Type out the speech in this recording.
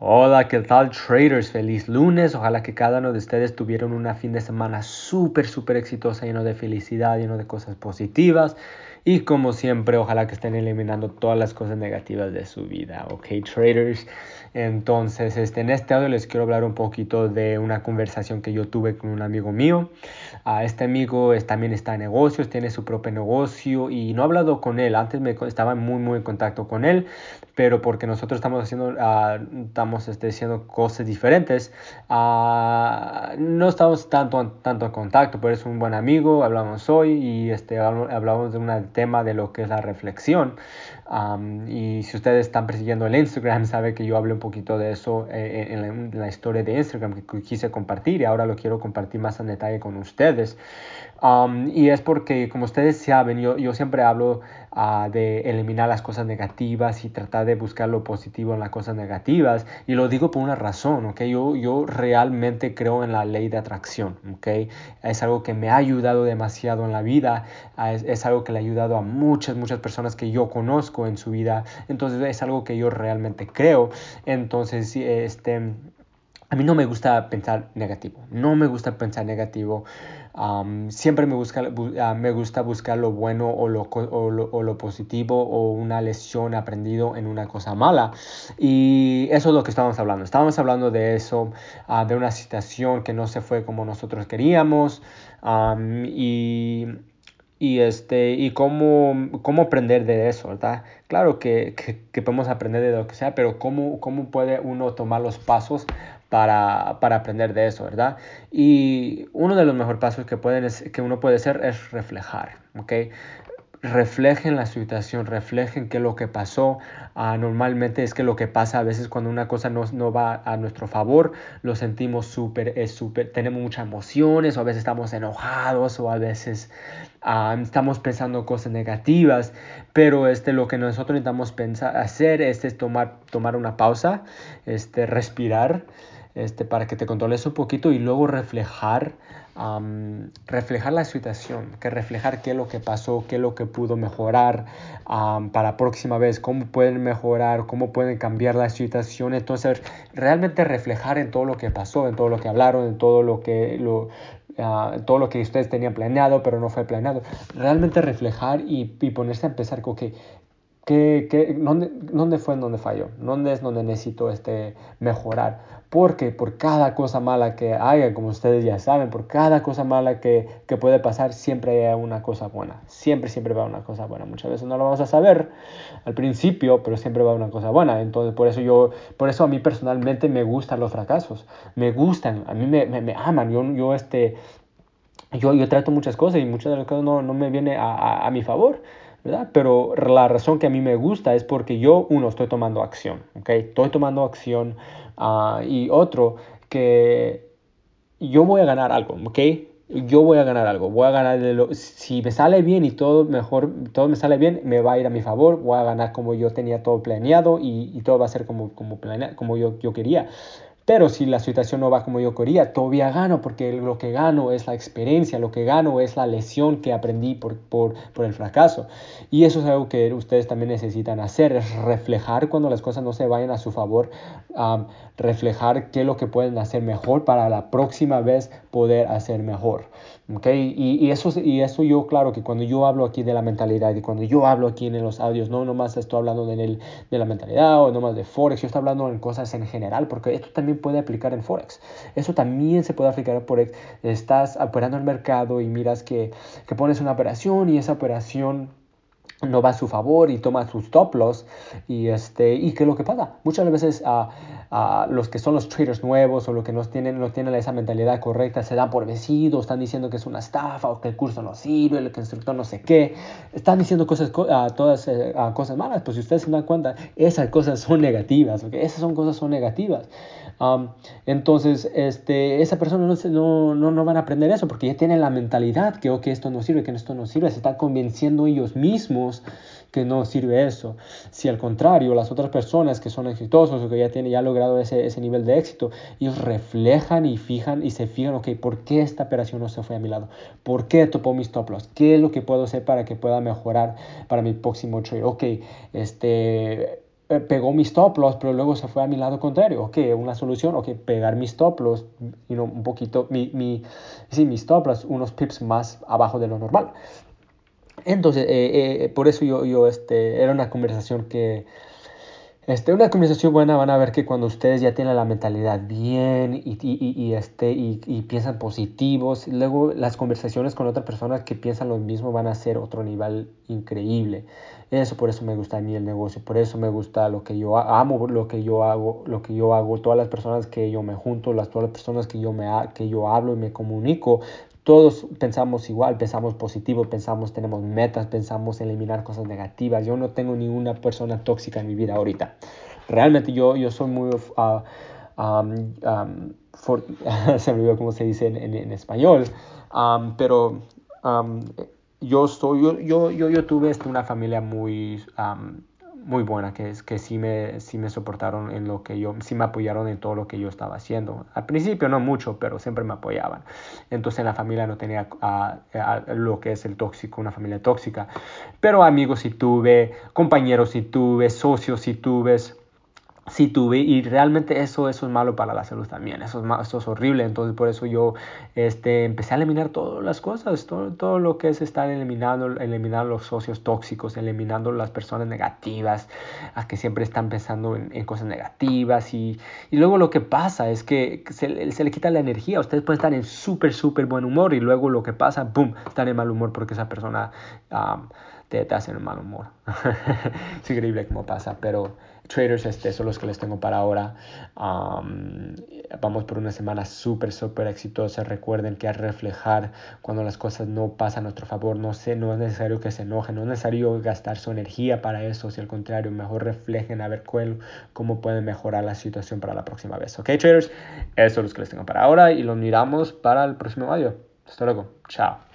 Hola, ¿qué tal traders? Feliz lunes. Ojalá que cada uno de ustedes tuvieran una fin de semana súper, súper exitosa, lleno de felicidad, lleno de cosas positivas. Y como siempre, ojalá que estén eliminando todas las cosas negativas de su vida. Ok, traders. Entonces, este, en este audio les quiero hablar un poquito de una conversación que yo tuve con un amigo mío. Uh, este amigo es, también está en negocios, tiene su propio negocio y no he hablado con él. Antes me estaba muy, muy en contacto con él, pero porque nosotros estamos haciendo, uh, estamos este, haciendo cosas diferentes, uh, no estamos tanto, tanto en contacto, pero es un buen amigo. Hablamos hoy y este, hablamos de un tema de lo que es la reflexión. Um, y si ustedes están persiguiendo el Instagram, sabe que yo hablé un poquito de eso eh, en, la, en, la, historia de Instagram que quise compartir y ahora lo quiero compartir más en detalle con ustedes. Um, y es porque, como ustedes saben, yo, yo siempre hablo de eliminar las cosas negativas y tratar de buscar lo positivo en las cosas negativas. Y lo digo por una razón, ¿ok? Yo, yo realmente creo en la ley de atracción, ¿ok? Es algo que me ha ayudado demasiado en la vida, es, es, algo que le ha ayudado a muchas, muchas personas que yo conozco en su vida. Entonces es algo que yo realmente creo. Entonces, este... A mí no me gusta pensar negativo, no me gusta pensar negativo. Siempre me, busca, uh, me gusta buscar lo bueno o lo, o, lo, o lo, positivo o una lección aprendido en una cosa mala. Y eso es lo que estábamos hablando. Estábamos hablando de eso, uh, de una situación que no se fue como nosotros queríamos. Y y, este, y cómo, cómo aprender de eso, ¿verdad? Claro que, que, que, podemos aprender de lo que sea, pero cómo, cómo puede uno tomar los pasos para, para, aprender de eso, ¿verdad? Y uno de los mejores pasos que, pueden es, que uno puede hacer es reflejar, ¿ok? reflejen la situación, reflejen qué es lo que pasó. Uh, normalmente es que lo que pasa a veces cuando una cosa no, no va a nuestro favor, lo sentimos súper, es súper, tenemos muchas emociones o a veces estamos enojados o a veces uh, estamos pensando cosas negativas, pero este, lo que nosotros necesitamos pensar, hacer es, tomar, tomar una pausa, este, respirar este, para que te controles un poquito y luego reflejar, reflejar la situación, que reflejar qué es lo que pasó, qué es lo que pudo mejorar para la próxima vez, cómo pueden mejorar, cómo pueden cambiar la situación. Entonces, realmente reflejar en todo lo que pasó, en todo lo que hablaron, en todo lo que, lo, Uh, todo lo que ustedes tenían planeado, pero no fue planeado. Realmente reflejar y, y ponerse a empezar con que ¿Qué, qué, dónde, ¿Dónde fue en donde falló? ¿Dónde es donde necesito este, mejorar? Porque por cada cosa mala que haya, como ustedes ya saben, por cada cosa mala que, que puede pasar, siempre hay una cosa buena. Siempre, siempre va una cosa buena. Muchas veces no lo vamos a saber al principio, pero siempre va una cosa buena. Entonces, por eso yo, por eso a mí personalmente me gustan los fracasos. Me gustan, a mí me, me, me aman. Yo, yo, este, yo, yo trato muchas cosas y muchas de las cosas no, no me vienen a, a, a mi favor. ¿Verdad? Pero la razón que a mí me gusta es porque yo, uno, estoy tomando acción, ¿ok? Estoy tomando acción uh, y otro, que yo voy a ganar algo, ¿ok? Yo voy a ganar algo, voy a ganar, de lo, si me sale bien y todo mejor, todo me sale bien, me va a ir a mi favor, voy a ganar como yo tenía todo planeado y, y todo va a ser como, como, planea, como yo, yo quería. Pero si la situación no va como yo quería, todavía gano porque lo que gano es la experiencia, lo que gano es la lesión que aprendí por, por, por el fracaso. Y eso es algo que ustedes también necesitan hacer, es reflejar cuando las cosas no se vayan a su favor, um, reflejar qué es lo que pueden hacer mejor para la próxima vez poder hacer mejor. ¿okay? Y, y, eso, y eso yo, claro, que cuando yo hablo aquí de la mentalidad y cuando yo hablo aquí en los audios, no nomás estoy hablando de, el, de la mentalidad o nomás de Forex, yo estoy hablando en cosas en general, porque esto también puede aplicar en Forex. Eso también se puede aplicar en Forex. Estás operando el mercado y miras que, que pones una operación y esa operación no va a su favor y toma sus stop loss y este y qué es lo que pasa muchas veces uh, uh, los que son los traders nuevos o los que no tienen no tienen esa mentalidad correcta se dan por vencidos están diciendo que es una estafa o que el curso no sirve el instructor no sé qué están diciendo cosas todas eh, cosas malas. Pues si ustedes se dan cuenta esas cosas son negativas ¿okay? esas son cosas son negativas. Entonces, este, esa persona no, no, no, van a aprender eso porque ya tienen la mentalidad que, ok, esto no sirve, que esto no sirve, se están convenciendo ellos mismos que no sirve eso. Si al contrario, las otras personas que son exitosos o que ya tienen ya logrado ese, ese nivel de éxito, ellos reflejan y fijan y se fijan, ok, ¿por qué esta operación no se fue a mi lado? ¿Por qué topó mis loss? ¿Qué es lo que puedo hacer para que pueda mejorar para mi próximo trade? Ok, este eh, pegó mis stop pero luego se fue a mi lado contrario. Ok, una solución, ok, pegar mis stop loss, un poquito, mi, mi, sí, mis stop unos pips más abajo de lo normal. Entonces, eh, eh, por eso yo, yo, este, era una conversación que, este, una conversación buena, van a ver que cuando ustedes ya tienen la mentalidad bien y, y, y este, y, y, piensan positivos, luego las conversaciones con otras personas que piensan lo mismo van a ser otro nivel increíble. Eso por eso me gusta a mí el negocio, por eso me gusta lo que yo amo, lo que yo hago, lo que yo hago, todas las personas que yo me junto, las, todas las personas que yo, me, que yo hablo y me comunico, todos pensamos igual, pensamos positivo, pensamos, tenemos metas, pensamos eliminar cosas negativas. Yo no tengo ninguna persona tóxica en mi vida ahorita. Realmente yo, yo soy muy... Uh, um, um, se me olvidó cómo se dice en, español, um, pero yo, estoy, yo, yo, yo, tuve una familia muy muy buena, que, es, que sí, me, sí me soportaron en lo que yo, sí me apoyaron en todo lo que yo estaba haciendo. Al principio no mucho, pero siempre me apoyaban. Entonces en la familia no tenía lo que es el tóxico, una familia tóxica. Pero amigos sí tuve, compañeros sí tuve, socios sí tuve sí tuve y realmente eso, eso es malo para la salud también, eso es, eso es horrible, entonces por eso yo este, empecé a eliminar todas las cosas, todo, todo lo que es estar eliminando, eliminar los socios tóxicos, eliminando las personas negativas, a que siempre están pensando en, cosas negativas. Y, y, luego lo que pasa es que se, se, le quita la energía, ustedes pueden estar en súper, súper buen humor y luego lo que pasa, boom, están en mal humor porque esa persona um, te, te hace en mal humor. es increíble cómo pasa, pero traders, este, son los que les tengo para ahora. vamos por una semana súper, súper exitosa. Recuerden que al reflejar cuando las cosas no pasan a nuestro favor, no, sé, no es necesario que se enojen, no es necesario gastar su energía para eso, si al contrario, mejor reflejen a ver cuál, cómo pueden mejorar la situación para la próxima vez. Ok, traders, eso es lo que les tengo para ahora y los miramos para el próximo audio. Hasta luego. Chao.